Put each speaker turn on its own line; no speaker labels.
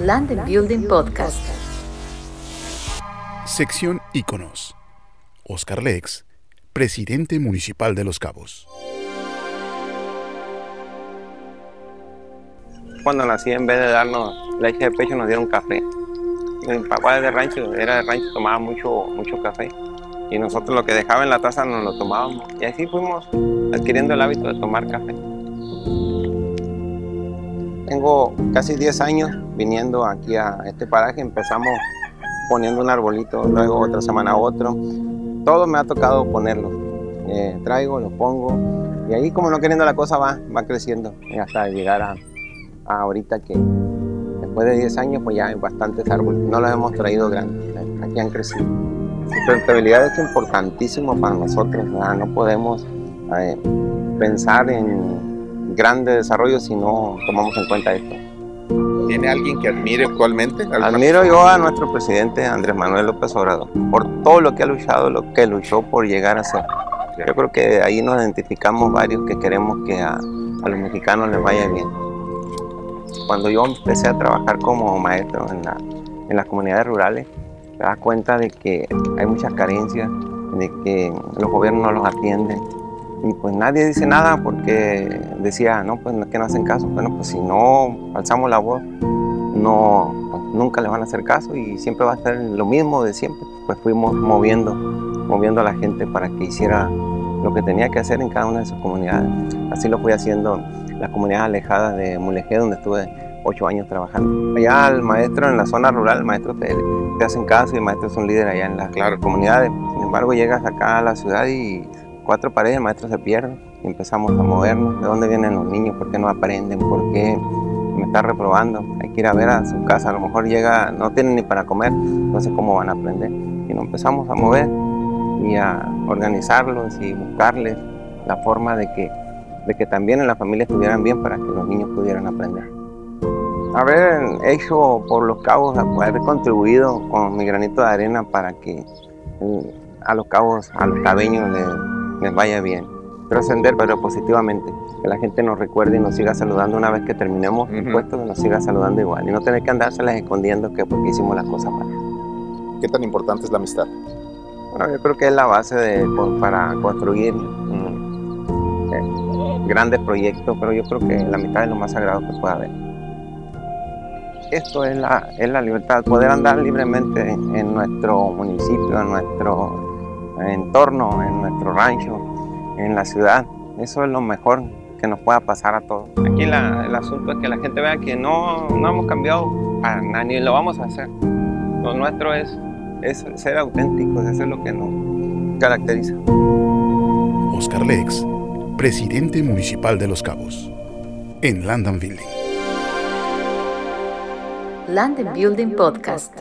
Land and Building Podcast.
Sección Íconos. Oscar Lex, presidente municipal de Los Cabos.
Cuando nací, en vez de darnos leche de pecho, nos dieron café. Mi papá de rancho, era de rancho, tomaba mucho, mucho café. Y nosotros lo que dejaba en la taza nos lo tomábamos. Y así fuimos adquiriendo el hábito de tomar café. Tengo casi 10 años viniendo aquí a este paraje. Empezamos poniendo un arbolito, luego otra semana otro. Todo me ha tocado ponerlo. Eh, traigo, lo pongo. Y ahí como no queriendo la cosa va, va creciendo hasta llegar a, ahorita que después de 10 años pues ya hay bastantes árboles. No los hemos traído grandes, aquí han crecido. Sustentabilidad es importantísimo para nosotros, ¿verdad? no podemos eh, pensar en grande desarrollo si no tomamos en cuenta esto.
¿Tiene alguien que admire actualmente? ¿Alguna
Admiro yo a nuestro presidente Andrés Manuel López Obrador por todo lo que ha luchado, lo que luchó por llegar a ser. Yo creo que ahí nos identificamos varios que queremos que a, a los mexicanos les vaya bien. Cuando yo empecé a trabajar como maestro en, la- en las comunidades rurales, te das cuenta de que hay muchas carencias, de que los gobiernos no los atienden. Y pues nadie dice nada porque decía, no, pues no, que no hacen caso. Bueno, pues si no alzamos la voz, no, pues, nunca le van a hacer caso y siempre va a ser lo mismo de siempre. Pues fuimos moviendo, moviendo a la gente para que hiciera lo que tenía que hacer en cada una de sus comunidades. Así lo fui haciendo en las comunidades alejadas de Mulegé, donde estuve ocho años trabajando. Allá el maestro en la zona rural, el maestro te, te hacen caso y el maestro es un líder allá en las
Claro.
comunidades. Sin embargo, llegas acá a la ciudad y cuatro paredes, el maestro se pierde y empezamos a movernos. ¿De dónde vienen los niños? ¿Por qué no aprenden? ¿Por qué me está reprobando? Hay que ir a ver a su casa. A lo mejor llega, no tienen ni para comer, sé cómo van a aprender. Y nos empezamos a mover y a organizarlos y buscarles la forma de que, de que también en la familia estuvieran bien para que los niños pudieran aprender. Haber hecho por los cabos, haber contribuido con mi granito de arena para que eh, a los cabos, a los cabeños les, les vaya bien. Trascender, pero positivamente. Que la gente nos recuerde y nos siga saludando una vez que terminemos el
Ujú.
puesto, que nos siga saludando igual. Y no tener que andárselas escondiendo que porque hicimos las cosas mal.
¿Qué tan importante es la amistad?
Bueno, yo creo que es la base de, pues, para construir mm, eh, grandes proyectos, pero yo creo que la mitad es lo más sagrado que puede haber. Esto es la, es la libertad, poder andar libremente en, en nuestro municipio, en nuestro entorno, en nuestro rancho, en la ciudad. Eso es lo mejor que nos pueda pasar a todos. Aquí la- el asunto es que la gente vea que no, no hemos cambiado para nada, ni lo vamos a hacer. Lo nuestro es es ser auténticos, eso es lo que nos caracteriza.
Oscar Lex, presidente municipal de Los Cabos. En Land and Building.
Land and Building Podcast.